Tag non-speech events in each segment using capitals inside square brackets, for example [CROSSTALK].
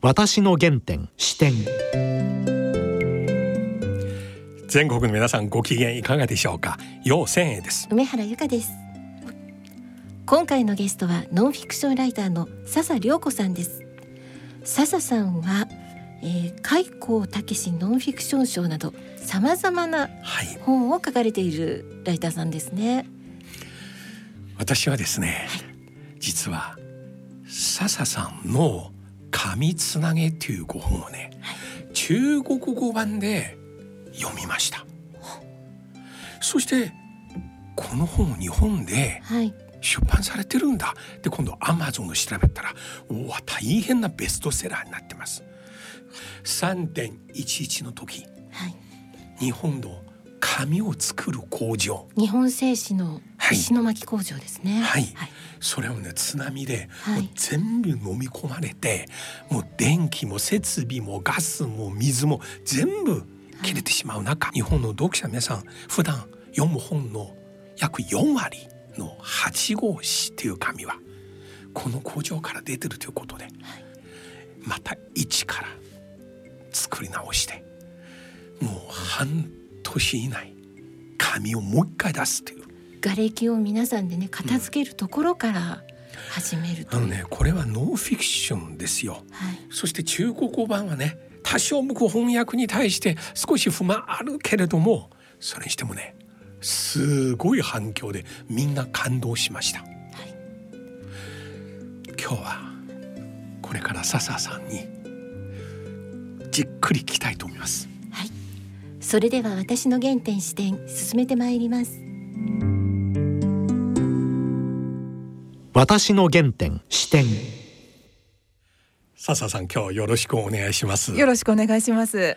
私の原点視点。全国の皆さんご機嫌いかがでしょうか？陽千恵です。梅原由香です。今回のゲストはノンフィクションライターの笹良子さんです。笹さんは、えー、開口武ノンフィクション賞などさまざまな本を書かれているライターさんですね、はい、私はですね、はい、実は笹さんの紙つなげというご本をね、はい、中国語版で読みました。そしてこの本を日本で出版されてるんだ、で今度アマゾンを調べたらおわ大変なベストセラーになってます。3.11の時、はい、日本の紙を作る工場。日本製紙の石巻工場ですね、はい、はい、それをね津波で、もう全部飲み込まれてもう電気も設備もガスも水も全部切れてしまう中、はい、日本の読者皆さん普段読む本の約4割の8号紙っていう紙はこの工場から出てるということで、はい、また一から作り直してもう半年以内紙をもう一回出すという。瓦礫を皆さんでね片付けるところから始めると、う。ん、あのねこれはノンフィクションですよ、はい、そして中国語版はね多少向こう翻訳に対して少し不満あるけれどもそれにしてもねすごい反響でみんな感動しました、はい、今日はこれから笹さんにじっくり聞きたいと思います。はいそれでは私の原点視点進めてまいります。私の原点視点。笹さん今日よろしくお願いします。よろしくお願いします。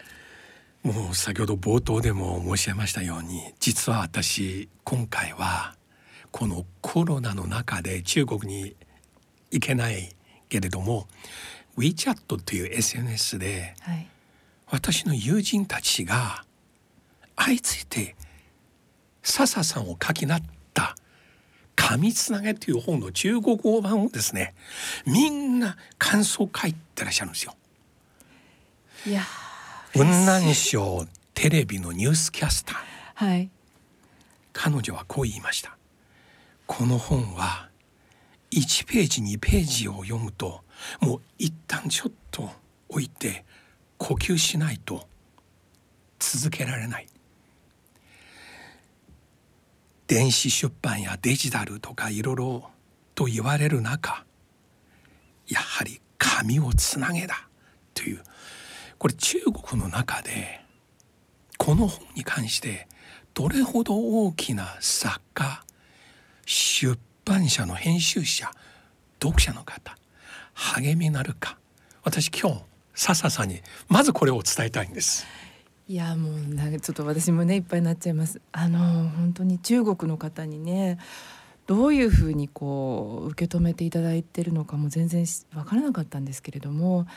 もう先ほど冒頭でも申し上げましたように実は私今回はこのコロナの中で中国に行けないけれども WeChat という SNS で、はい、私の友人たちが相次いで笹さんを書きなった「紙つなげ」という本の中国語版をですねみんな感想書いてらっしゃるんですよ。いや雲南省テレビのニュースキャスター、はい、彼女はこう言いました。この本は1ページ2ページを読むともう一旦ちょっと置いて呼吸しないと続けられない電子出版やデジタルとかいろいろと言われる中やはり紙をつなげだ。という。これ中国の中でこの本に関してどれほど大きな作家出版社の編集者読者の方励みになるか。私今日笹さんにまずこれを伝えたいんです。いやもうなんかちょっと私もねいっぱいになっちゃいます。あの本当に中国の方にねどういうふうにこう受け止めていただいてるのかも全然わからなかったんですけれども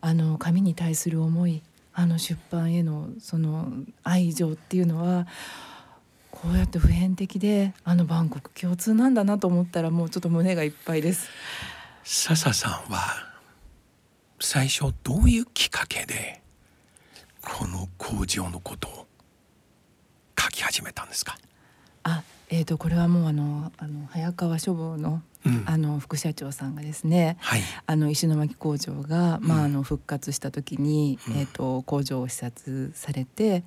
あの紙に対する思いあの出版へのその愛情っていうのはこうやって普遍的であのバンコク共通なんだなと思ったらもうちょっと胸がいっぱいです。笹さんは最初どういうきっかけでこの工場のことを書き始めたんですか？あえーと、これはもうあのあの早川書房のうん、あの副社長さんがですね、はい、あの石巻工場が、まあ、あの復活した時に、うん、えーと、工場を視察されて、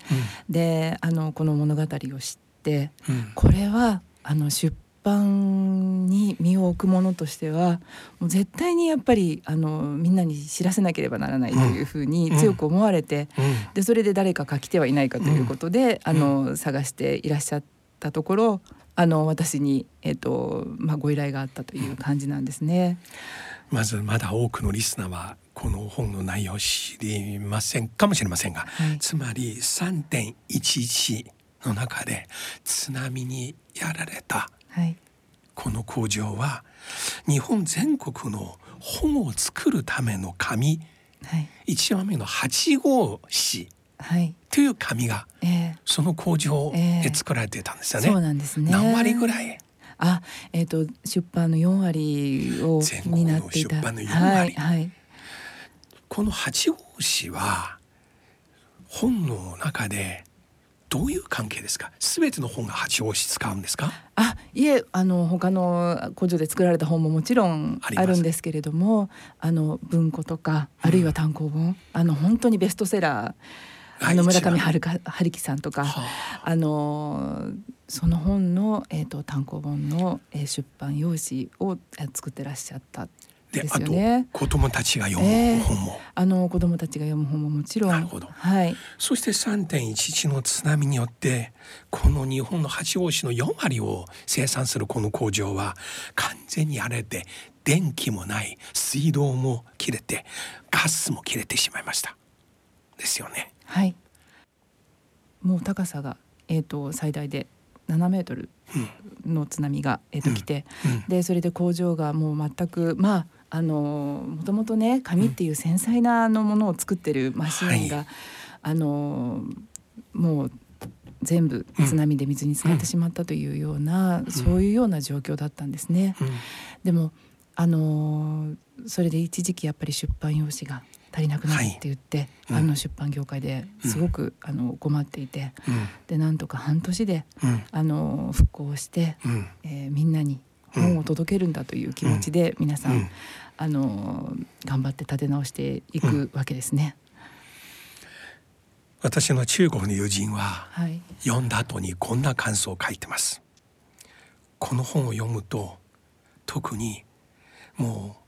うん、であのこの物語を知って、これはあの出版に身を置くものとしてはもう絶対にやっぱりあのみんなに知らせなければならないというふうに強く思われて、でそれで誰か書き手はいないかということで、あの探していらっしゃったところあの私に、えーとまあ、ご依頼があったという感じなんですね。まずまだ多くのリスナーはこの本の内容を知りませんかもしれませんが、はい、つまり3.11の中で津波にやられた、はい、この工場は日本全国の本を作るための紙、はい、一番目の8号紙はい、という紙が、えー、その工場で作られてたんですよね。えー、そうなんですね。何割ぐらい？あ、えっ、ー、と出版の4割を担っていた。出版の4割。はい、はい。この八王子は本の中でどういう関係ですか？すべての本が八王子使うんですか？あ、いえ、あの他の工場で作られた本ももちろんあるんですけれども、あの文庫とかあるいは単行本、うん、あの本当にベストセラー。あの村上春春樹さんとか、はあ、あのその本の、えーと、単行本の、えー、出版用紙を、えー、作ってらっしゃったで、ね、あと子供たちが読む本も、えー、あの子供たちが読む本ももちろん。なるほど、はい、そして3.11の津波によってこの日本の八王子の4割を生産するこの工場は完全に荒れて電気もない水道も切れてガスも切れてしまいました。ですよね。はい。もう高さが、えーと最大で7メートルの津波が、えー、と来て、でそれで工場がもう全くまああのもともとね紙っていう繊細なのものを作ってるマシンが、はい、あのもう全部津波で水に浸かってしまったというような、うん、そういうような状況だったんですね。うん、でもあのそれで一時期やっぱり出版用紙が足りなくなるって言って、はい、あの出版業界ですごく、あの困っていて、でなんとか半年で、あの復興して、えー、みんなに本を届けるんだという気持ちで皆さん、あの頑張って立て直していくわけですね。私の中国の友人は、はい、読んだ後にこんな感想を書いてます。この本を読むと特にもう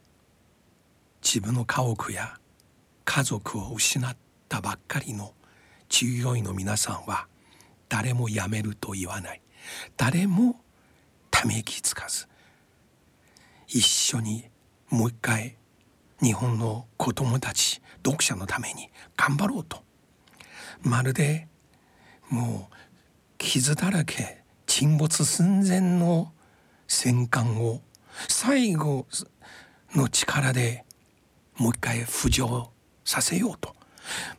自分の家屋や家族を失ったばっかりの従業員の皆さんは誰も辞めると言わない。誰もため息つかず一緒にもう一回日本の子供たち読者のために頑張ろうと。まるでもう傷だらけ沈没寸前の戦艦を最後の力でもう一回浮上させようと。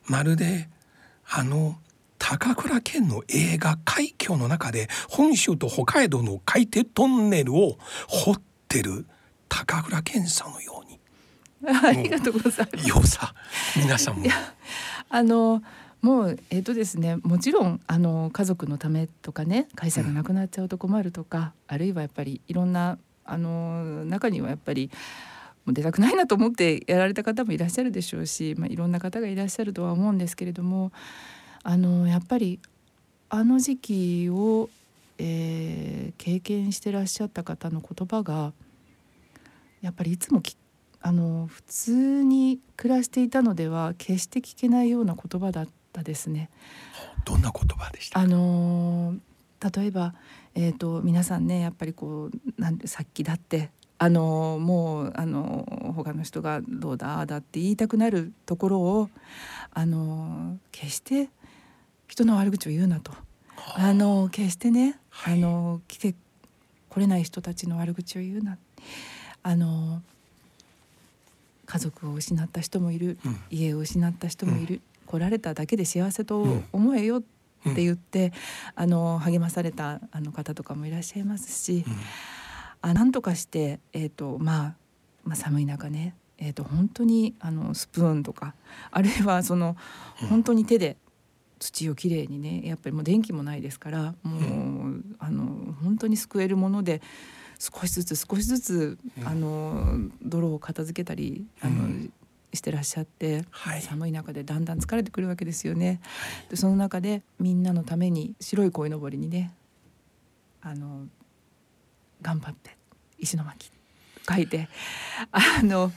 まるであの高倉健の映画「海峡」の中で本州と北海道の海底トンネルを掘ってる。高倉健さんのように。[LAUGHS] ありがとうございます。よさ皆さんも。あのもうえっ、ー、とですねもちろんあの家族のためとかね会社がなくなっちゃうと困るとか、うん、あるいはやっぱりいろんなあの中にはやっぱりもう出たくないなと思ってやられた方もいらっしゃるでしょうし、まあ、いろんな方がいらっしゃるとは思うんですけれどもあのやっぱりあの時期を、えー、経験してらっしゃった方の言葉がやっぱりいつもきあの普通に暮らしていたのでは決して聞けないような言葉だったですね。どんな言葉でした？あの例えば、えーと、皆さんねやっぱりこうなんでさっきだってあのもうあの他の人がどうだああだって言いたくなるところをあの決して人の悪口を言うなと。あの決してね、はい、あの来て来れない人たちの悪口を言うなあの家族を失った人もいる、うん、家を失った人もいる、うん、来られただけで幸せと思えよって言って、うん、あの励まされたあの方とかもいらっしゃいますし。あなんとかして、えーとまあ、まあ寒い中ね、えー、と本当にあのスプーンとかあるいはその本当に手で土をきれいにねやっぱりもう電気もないですからもう、うん、あの本当に救えるもので少しずつ少しずつ、うん、あの泥を片付けたりあの、うん、してらっしゃって、はい、寒い中でだんだん疲れてくるわけですよね。でその中でみんなのために白い鯉のぼりにねあの頑張って石巻書いてあの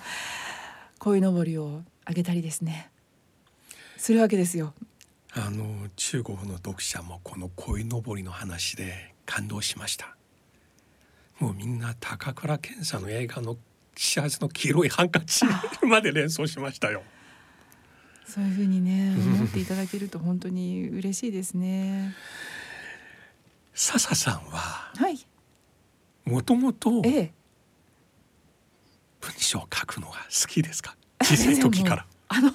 鯉のぼりをあげたりですねするわけですよ。あの中国の読者もこの鯉のぼりの話で感動しました。もうみんな高倉健さんの映画の幸せの黄色いハンカチ [LAUGHS] まで連想しましたよ。そういうふうにね思っていただけると本当に嬉しいですね。笹さんは、はい、もともと文章を書くのが好きですか？小さい時からあの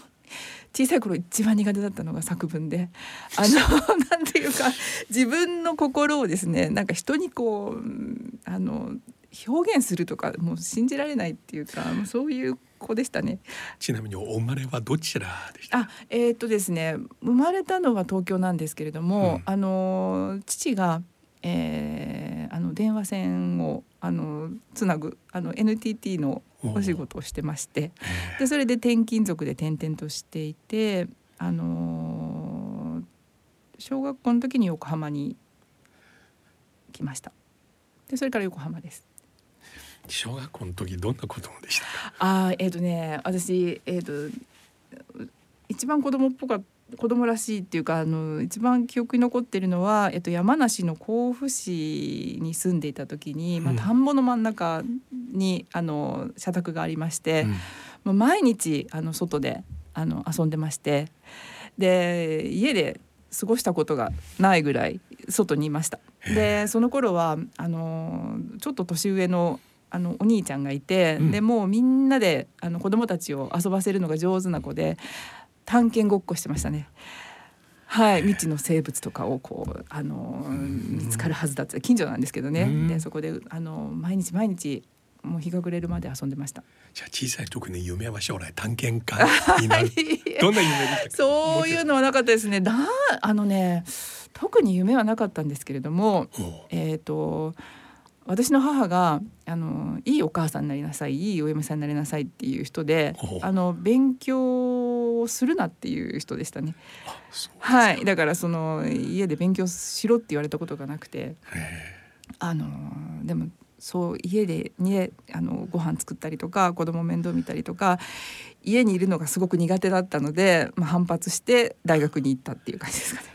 小さい頃一番苦手だったのが作文で。あの [LAUGHS] なんていうか自分の心をですねなんか人にこうあの表現するとかもう信じられないっていうかそういう子でしたね。ちなみにお生まれはどちらでした？あ、えー、っとですね、生まれたのは東京なんですけれども、うん、あの父が、えー、あの電話線をあのつなぐあの NTT のお仕事をしてまして、でそれで転勤族で転々としていて、あの小学校の時に横浜に来ました。でそれから横浜です。小学校の時どんな子供でしたあえっ、ー、とね私えっ、ー、と一番子供っぽか子供らしいっていうかあの一番記憶に残ってるのは、えっと、山梨の甲府市に住んでいた時に、まあ、田んぼの真ん中にあの社宅がありまして、うん、毎日あの外であの遊んでましてで家で過ごしたことがないぐらい外にいました。でその頃はあのちょっと年上のあのお兄ちゃんがいて、うん、でもうみんなであの子供たちを遊ばせるのが上手な子で探検ごっこしてましたね。はい、未知の生物とかをこうあの見つかるはずだって近所なんですけどね、でそこであの毎日毎日もう日が暮れるまで遊んでました。じゃあ小さい時の夢は将来探検家になる。[LAUGHS] どんな夢でしたそういうのはなかったですね。だあのね特に夢はなかったんですけれども、えっ、ー、と。私の母があのいいお母さんになりなさいいいお嫁さんになりなさいっていう人であの勉強をするなっていう人でしたね。はいだからその家で勉強しろって言われたことがなくてあのでもそう家でにあのご飯作ったりとか子供面倒見たりとか家にいるのがすごく苦手だったので、まあ、反発して大学に行ったっていう感じですかね。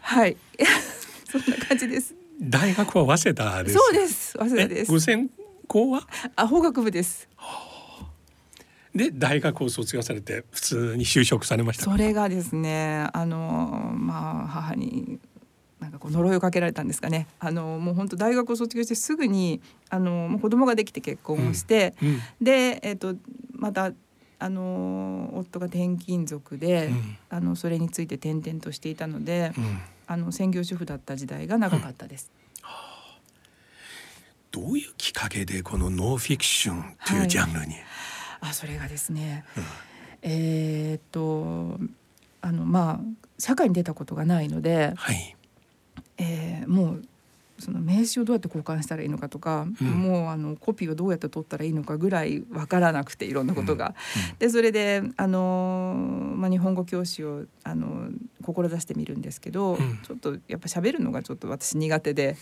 はい [LAUGHS] そんな感じです。大学は早稲田です。そうです。早稲田です。ご専攻は？あ、法学部です。で大学を卒業されて普通に就職されましたそれがですねあのまあ母になんかこう呪いをかけられたんですかねあのもう本当大学を卒業してすぐにあのもう子供ができて結婚をして、うんうん、で、えーと、またあの夫が転勤族で、うん、あのそれについて転々としていたので、あの専業主婦だった時代が長かったです。どういうきっかけでこのノンフィクションというジャンルに、はい、あそれがですね、うん、えー、っとあのまあ社会に出たことがないので、はい、えー、もうその名刺をどうやって交換したらいいのかとか、うん、もうあのコピーをどうやって取ったらいいのかぐらい分からなくていろんなことが。うん。うん、でそれであの、まあ、日本語教師をあの志してみるんですけど、ちょっとやっぱ喋るのがちょっと私苦手で。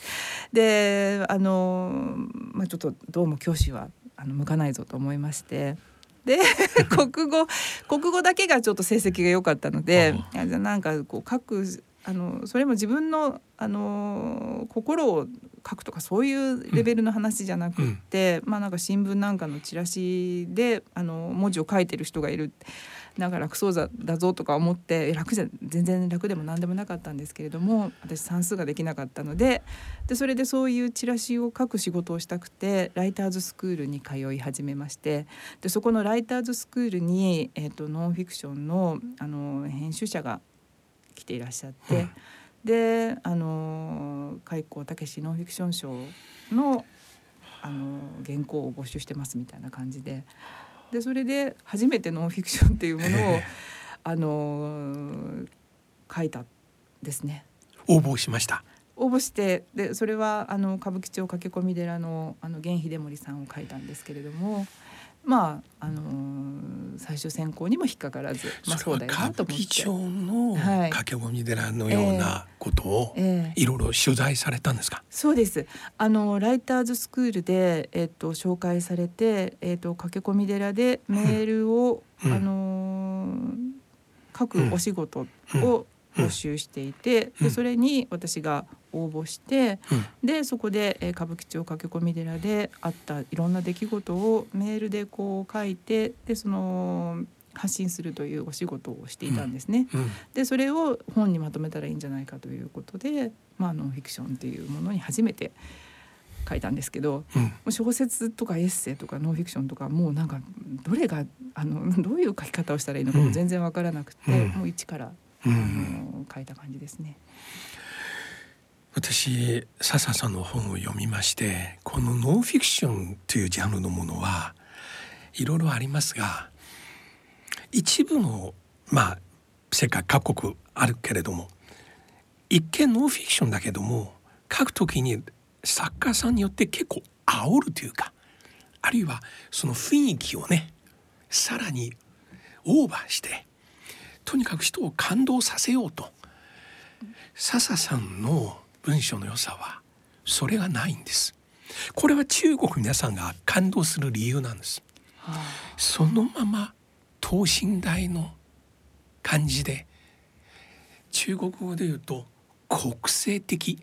であの、まあ、ちょっとどうも教師はあの向かないぞと思いまして。で [LAUGHS] 国語国語だけがちょっと成績が良かったのでじゃなんかこう書くあのそれも自分のあの心を書くとかそういうレベルの話じゃなくって、うん、まあなんか新聞なんかのチラシであの文字を書いてる人がいる。なんか楽そうだぞとか思って楽じゃ全然楽でも何でもなかったんですけれども私算数ができなかったのででそれでそういうチラシを書く仕事をしたくてライターズスクールに通い始めましてでそこのライターズスクールに、えーと、とノンフィクションのあの編集者が来ていらっしゃって、うん、であの開口武史ノンフィクション賞のあの原稿を募集してますみたいな感じで。でそれで初めてノンフィクションっていうものを、あの書いたですね。応募しました。応募してでそれはあの歌舞伎町駆け込み寺のあの源秀盛さんを書いたんですけれどもまああのー、最終選考にも引っかからず、まあ、そうだよなと思って。町の駆け込み寺のようなことをいろいろ取材されたんですか？えー、そうです。あのライターズスクールでえっ、ー、と紹介されてえっ、ー、と駆け込み寺でメールを、うん、あの書くお仕事を、うん募集していて、でそれに私が応募して、でそこで、え歌舞伎町駆け込み寺であったいろんな出来事をメールでこう書いてでその発信するというお仕事をしていたんですね。でそれを本にまとめたらいいんじゃないかということで、まあ、ノンフィクションっていうものに初めて書いたんですけど、うん、小説とかエッセイとかノンフィクションとかもうなんかどれがあのどういう書き方をしたらいいのかも全然わからなくて、うん、もう一からあの書いた感じですね。私笹さんの本を読みましてこのノンフィクションというジャンルのものはいろいろありますが一部のまあ世界各国あるけれども一見ノンフィクションだけども書くときに作家さんによって結構煽るというかあるいはその雰囲気をねさらにオーバーしてとにかく人を感動させようと。笹さんの文章の良さはそれがないんです。これは中国皆さんが感動する理由なんです、はあ、そのまま等身大の感じで中国語で言うと国性的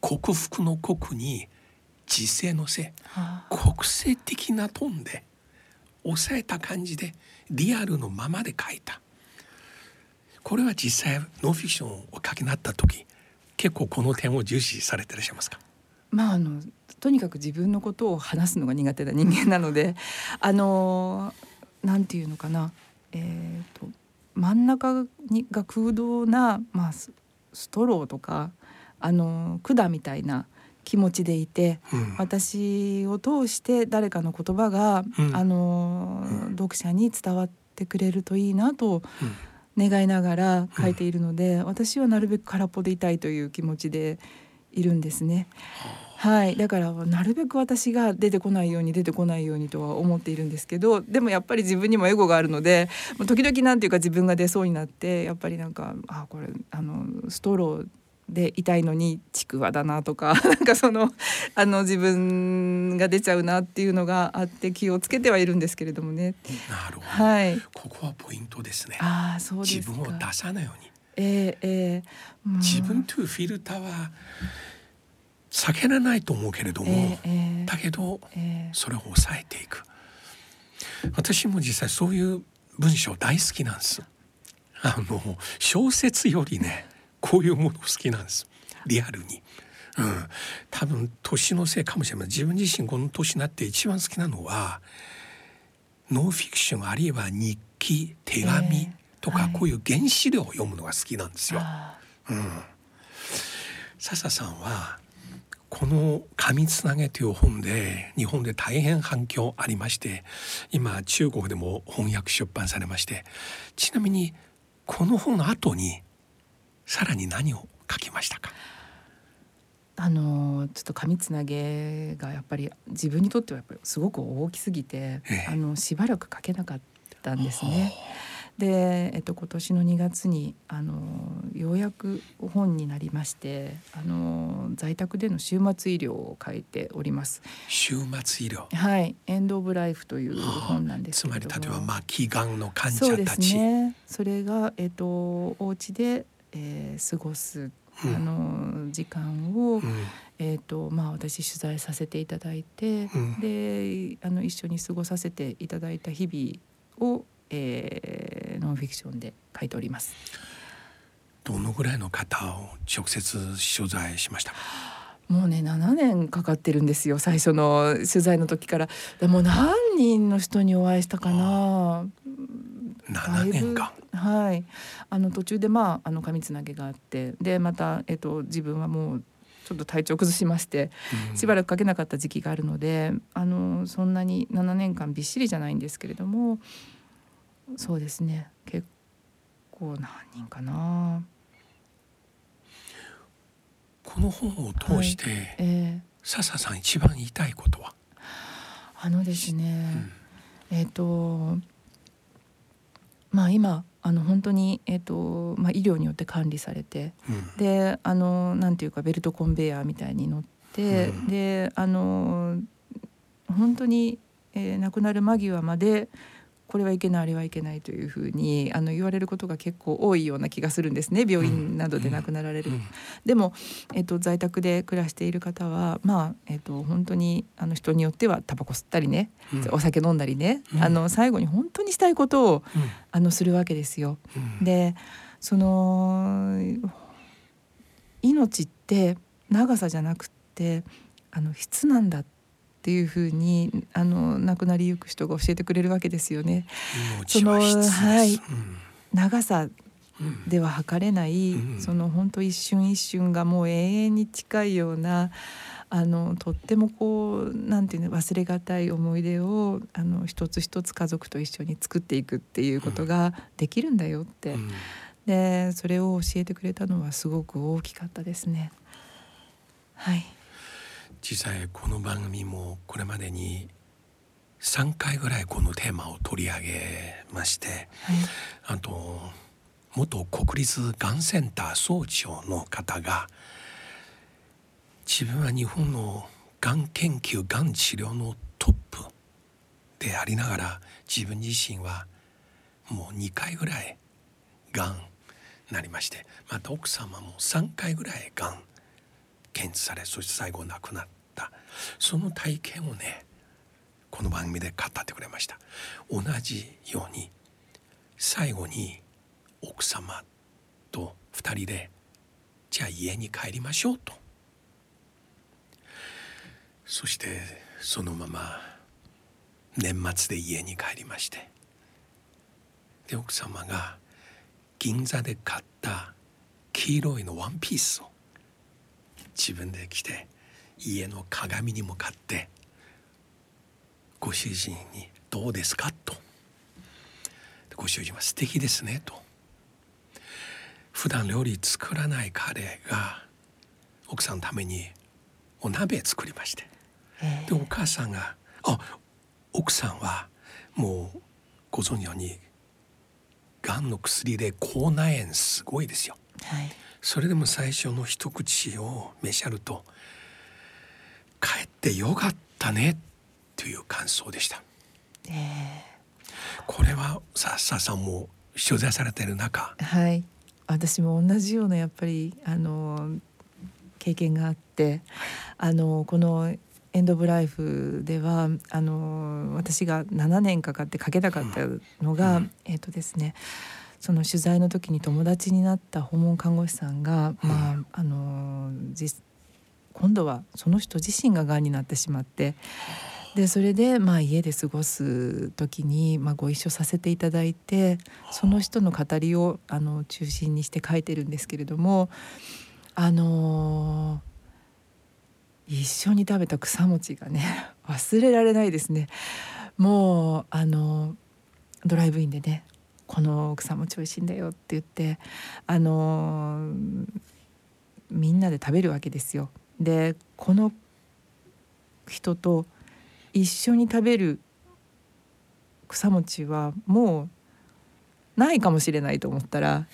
克服の国に時世のせ、はあ、国性的なトーンで抑えた感じでリアルのままで書いたこれは実際ノンフィクションをお書きになった時結構この点を重視されていらっしゃいますか？まああのとにかく自分のことを話すのが苦手な人間なので [LAUGHS] あのなんていうのかな。えーと、真ん中にが空洞な、まあ、ストローとかあの管みたいな気持ちでいて、うん、私を通して誰かの言葉が、うん、あの、うん、読者に伝わってくれるといいなと願いながら書いているので、私はなるべく空っぽでいたいという気持ちでいるんですね。はい。だからなるべく私が出てこないように出てこないようにとは思っているんですけどでもやっぱり自分にもエゴがあるので時々なんていうか自分が出そうになってやっぱりなんかあこれあのストローで痛いのにちくわだなとか [LAUGHS] なんかそのあの自分が出ちゃうなっていうのがあって気をつけてはいるんですけれどもね。なるほど。はい。ここはポイントですね。ああそうです自分を出さないように。えー、えー、自分というフィルターは避けられないと思うけれども、えー、だけど、えー、それを抑えていく私も実際そういう文章大好きなんですあの小説よりねこういうもの好きなんです。リアルに。うん、多分年のせいかもしれない自分自身この年になって一番好きなのはノンフィクションあるいは日記手紙とか、こういう原資料を読むのが好きなんですよ。うん、笹さんはこの「紙つなげ」という本で日本で大変反響ありまして今中国でも翻訳出版されましてちなみにこの本の後にさらに何を書きましたか？あのちょっと紙つなげがやっぱり自分にとってはやっぱりすごく大きすぎて、ええ、あのしばらく書けなかったんですね。で、えっと、今年の2月にあのようやく本になりましてあの在宅での終末医療を書いております。終末医療。はい。エンド・オブ・ライフという本なんですつまり例えば末期がんの患者たち。そうですね。それが、えっと、お家で、えー、過ごすあの時間を、うん、えーとまあ、私取材させていただいて、うん、であの一緒に過ごさせていただいた日々をえー、ノンフィクションで書いております。どのぐらいの方を直接取材しました？もうね7年かかってるんですよ最初の取材の時から。でも何人の人にお会いしたかな7年間はい。あの途中でまああの紙つなげがあってでまた、えっと、自分はもうちょっと体調崩しまして、しばらく書けなかった時期があるのであのそんなに7年間びっしりじゃないんですけれどもそうですね。結構何人かな。この本を通して、はい、えー、笹さん一番言いたいことは？あのですね、うん、えっ、ー、とまあ今あの本当に、えーとまあ、医療によって管理されて、うん、であのなんていうかベルトコンベヤーみたいに乗って、うん、であの本当に、えー、亡くなる間際までこれはいけないあれはいけないというふうにあの言われることが結構多いような気がするんですね病院などで亡くなられる。うんうん、でも、えっと、在宅で暮らしている方はまあ、えっと、本当にあの人によってはタバコ吸ったりね、うん、お酒飲んだりね、あの最後に本当にしたいことを、あのするわけですよ。でその命って長さじゃなくってあの質なんだっっていうふうにあの亡くなりゆく人が教えてくれるわけですよね。そのはい、うん、長さでは測れない、うん、その本当一瞬一瞬がもう永遠に近いようなあのとってもこうなんていうの忘れがたい思い出をあの一つ一つ家族と一緒に作っていくっていうことができるんだよって、うん、でそれを教えてくれたのはすごく大きかったですね。はい実際この番組もこれまでに3回ぐらいこのテーマを取り上げまして、はい、あと元国立がんセンター総長の方が自分は日本のがん研究がん治療のトップでありながら自分自身はもう2回ぐらいがんなりましてまた奥様も3回ぐらいがん検知されそして最後亡くなった。その体験をねこの番組で語ってくれました。同じように最後に奥様と2人でじゃあ家に帰りましょうと。そしてそのまま年末で家に帰りまして。で奥様が銀座で買った黄色いのワンピースを自分で着て家の鏡に向かってご主人に「どうですか?」と。ご主人は「素敵ですね」と。普段料理作らない彼が奥さんのためにお鍋作りまして。でお母さんがあ奥さんはもうご存知のようにがんの薬で口内炎すごいですよ。はい、それでも最初の一口を召し上ると「帰ってよかったね」という感想でした。えー、これはさささんも取材されている中はい。私も同じようなやっぱりあの経験があってあのこのエンド・オブ・ライフではあの私が7年かかって書けなかったのが、うん、えっ、ー、とですねその取材の時に友達になった訪問看護師さんが、うん、まああの今度はその人自身ががんになってしまってでそれでまあ家で過ごす時に、まあ、ご一緒させていただいてその人の語りをあの中心にして書いてるんですけれどもあのー一緒に食べた草餅がね [LAUGHS] 忘れられないですね。もうあのドライブインでねこの草餅美味しいんだよって言ってあのみんなで食べるわけですよ。でこの人と一緒に食べる草餅はもうないかもしれないと思ったら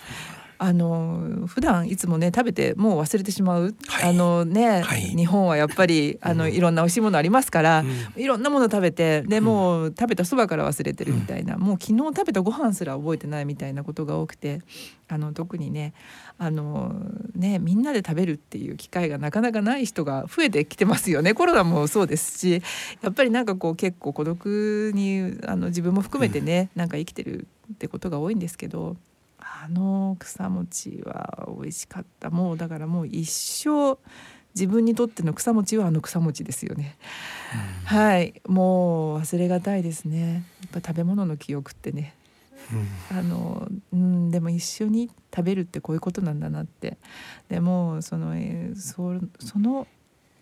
あの普段いつもね食べてもう忘れてしまう、はい、あのね、はい、日本はやっぱりあの、うん、いろんな美味しいものありますから、うん、いろんなもの食べてでもう食べたそばから忘れてるみたいな、うん、もう昨日食べたご飯すら覚えてないみたいなことが多くてあの特にねあのねみんなで食べるっていう機会がなかなかない人が増えてきてますよね。コロナもそうですしやっぱりなんかこう結構孤独にあの自分も含めてね、うん、なんか生きてるってことが多いんですけどあの草餅は美味しかった。もうだからもう一生自分にとっての草餅はあの草餅ですよね、うん、はい。もう忘れがたいですね。やっぱ食べ物の記憶ってね、うん、あのうんでも一緒に食べるってこういうことなんだなって。でもその、えー、そその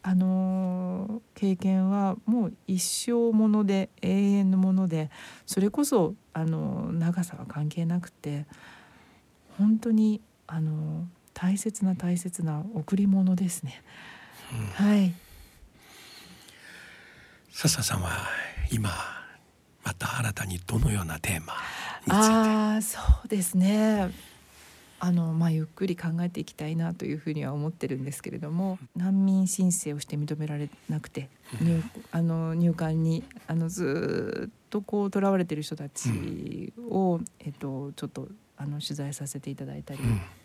あの経験はもう一生もので永遠のものでそれこそあの長さは関係なくて本当にあの大切な大切な贈り物ですね。うん、はい。笹さんは今また新たにどのようなテーマああそうですね。あのまあ、ゆっくり考えていきたいなというふうには思ってるんですけれども難民申請をして認められなくて入あの入管にあのずっとこう囚われてる人たちを、えっと、ちょっとあの取材させていただいたり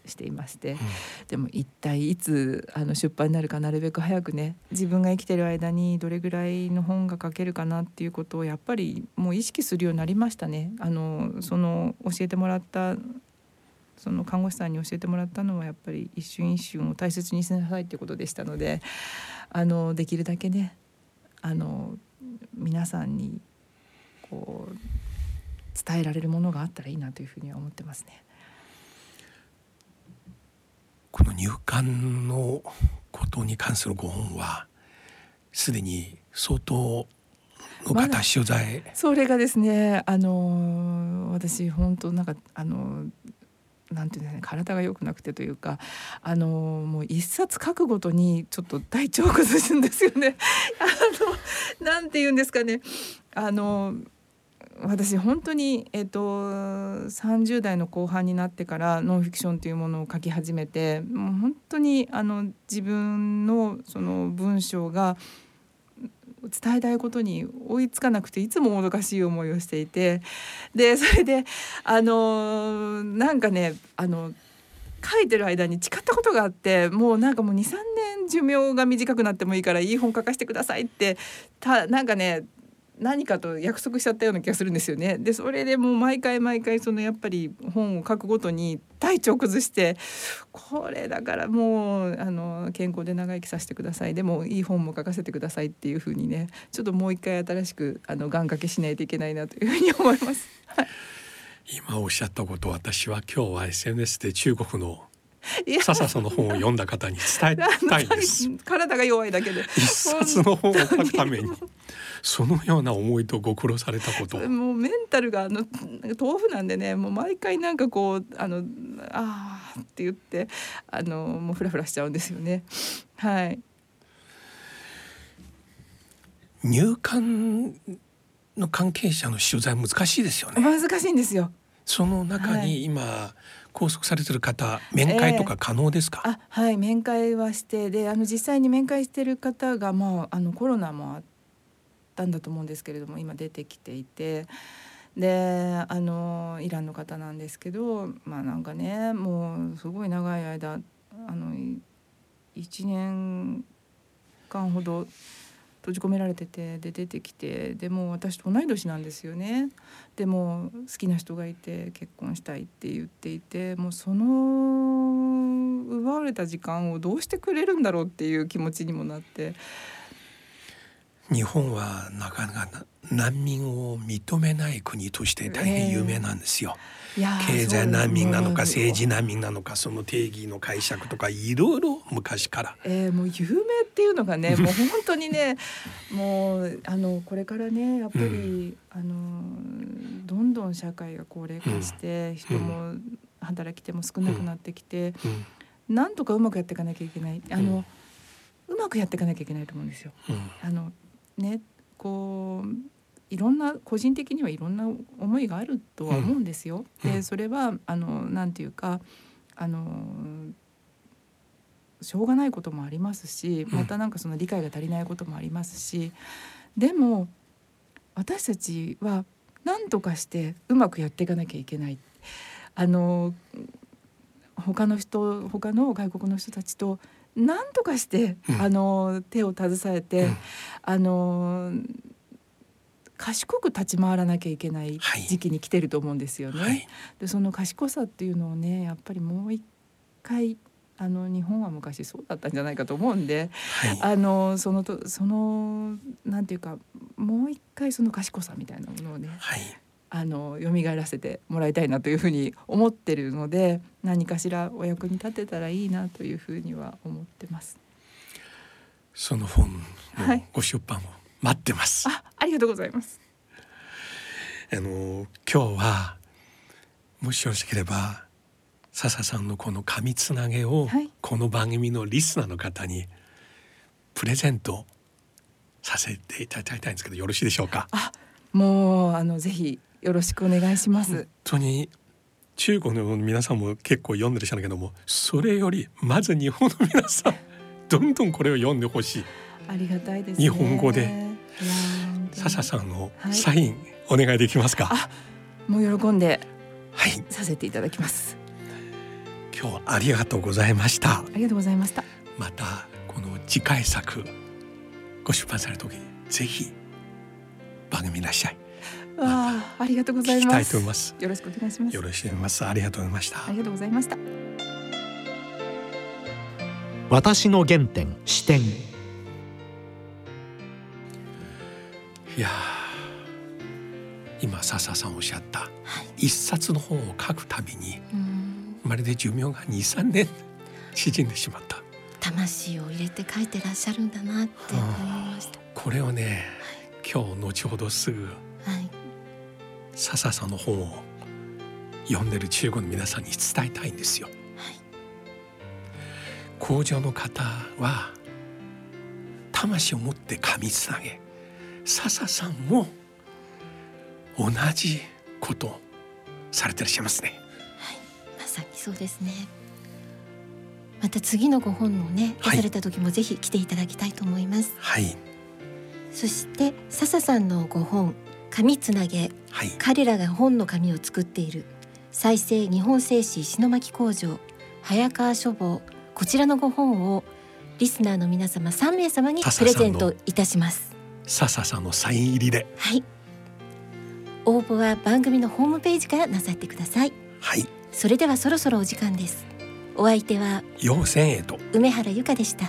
していまして、うん。うん、でも一体いつあの出版になるかなるべく早くね自分が生きてる間にどれぐらいの本が書けるかなっていうことをやっぱりもう意識するようになりましたね。あのその教えてもらったその看護師さんに教えてもらったのはやっぱり一瞬一瞬を大切にしなさいっていうことでしたのであのできるだけねあの皆さんにこう伝えられるものがあったらいいなというふうには思ってますね。この入管のことに関するご本はすでに相当の方取材、ま、それがですねあの私本当なんかあのなんていうんですかね体が良くなくてというかあのもう一冊書くごとにちょっと体調を崩すんですよね。[LAUGHS] あのなんて言うんですかねあの私本当に、えーと、30代の後半になってからノンフィクションというものを書き始めてもう本当にあの自分のその文章が伝えたいことに追いつかなくていつももどかしい思いをしていてでそれであのなんかねあの書いてる間に誓ったことがあってもうなんかもう23年寿命が短くなってもいいからいい本書かせてくださいってたなんかね何かと約束しちゃったような気がするんですよね。でそれでもう毎回毎回そのやっぱり本を書くごとに体調崩してこれだからもうあの健康で長生きさせてくださいでもいい本も書かせてくださいっていうふうにねちょっともう一回新しくあの願掛けしないといけないなというふうに思います。今おっしゃったこと私は今日は SNS で中国の笹その本を読んだ方に伝えたいです。[LAUGHS] 体が弱いだけで。一冊の本を書くために。そのような思いとご苦労されたこともうメンタルがあの豆腐なんでねもう毎回なんかこうあのああって言ってあのもうフラフラしちゃうんですよねはい入管の関係者の取材難しいですよね難しいんですよその中に今、はい拘束されてる方面会とか可能ですか、えー、あはい面会はしてであの実際に面会してる方が、まあ、あのコロナもあったんだと思うんですけれども今出てきていて。であのイランの方なんですけどまあなんかねもうすごい長い間あの1年間ほど閉じ込められててで出てきてでも私と同い年なんですよね。でも好きな人がいて結婚したいって言っていてもうその奪われた時間をどうしてくれるんだろうっていう気持ちにもなって。日本はなかなか難民を認めない国として大変有名なんですよ。えー、経済難民なのか政治難民なのかその定義の解釈とかいろいろ昔から。えー、もう有名っていうのがね [LAUGHS] もう本当にねもうあのこれからねやっぱり、うん、あのどんどん社会が高齢化して、うん、人も働き手も少なくなってきて、うん、なんとかうまくやっていかなきゃいけない。あの、うまくやっていかなきゃいけないと思うんですよ。あのねこういろんな個人的にはいろんな思いがあるとは思うんですよ。うん、でそれはあのなんていうかあのしょうがないこともありますしまたなんかその理解が足りないこともありますしでも私たちは何とかしてうまくやっていかなきゃいけない。あの他の人他の外国の人たちと何とかして、うん、あの手を携えて、うん、あの賢く立ち回らなきゃいけない時期に来てると思うんですよね。はい、でその賢さっていうのをねやっぱりもう一回あの日本は昔そうだったんじゃないかと思うんで、はい、あのそのとそのなんていうかもう一回その賢さみたいなものをね、はい、あの蘇らせてもらいたいなというふうに思ってるので何かしらお役に立てたらいいなというふうには思ってます。その本のご出版を待ってます。はい、あ、ありがとうございます。あの今日はもしよろしければ笹さんのこの紙つなげを、この番組のリスナーの方にプレゼントさせていただきたいんですけどよろしいでしょうか？あ、もうあのぜひよろしくお願いします。本当に中国の皆さんも結構読んでるしゃるけどもそれよりまず日本の皆さんどんどんこれを読んでほしい。ありがたいです、ね、日本語で笹さんのサイン、お願いできますか？もう喜んではいさせていただきます。今日はありがとうございました。ありがとうございました。またこの次回作ご出版される時ぜひ番組いらっしゃい。あありがとうございます。よろしくお願いします。よろしくお願いします。ありがとうございました。ありがとうございました。私の原点視点。いや今笹さんおっしゃった、はい、一冊の本を書くたびにまるで寿命が二三年 [LAUGHS] 縮んでしまった。魂を入れて書いてらっしゃるんだなって思いました。これをね、はい、今日後ほどすぐ、はい、笹さんの本を読んでる中国の皆さんに伝えたいんですよ。はい、工場の方は魂を持って噛みつなげ笹さんも同じことされてらっしゃいますね。はい、まさにそうですね。また次のご本のね出された時もぜひ来ていただきたいと思います。はい。そして笹さんのご本紙つなげ、はい、彼らが本の紙を作っている再生日本製紙石巻工場早川書房こちらのご本をリスナーの皆様3名様にプレゼントいたします笹さんのサイン入りで。はい。応募は番組のホームページからなさってください。はい。それではそろそろお時間です。お相手は陽線へと。梅原由香でした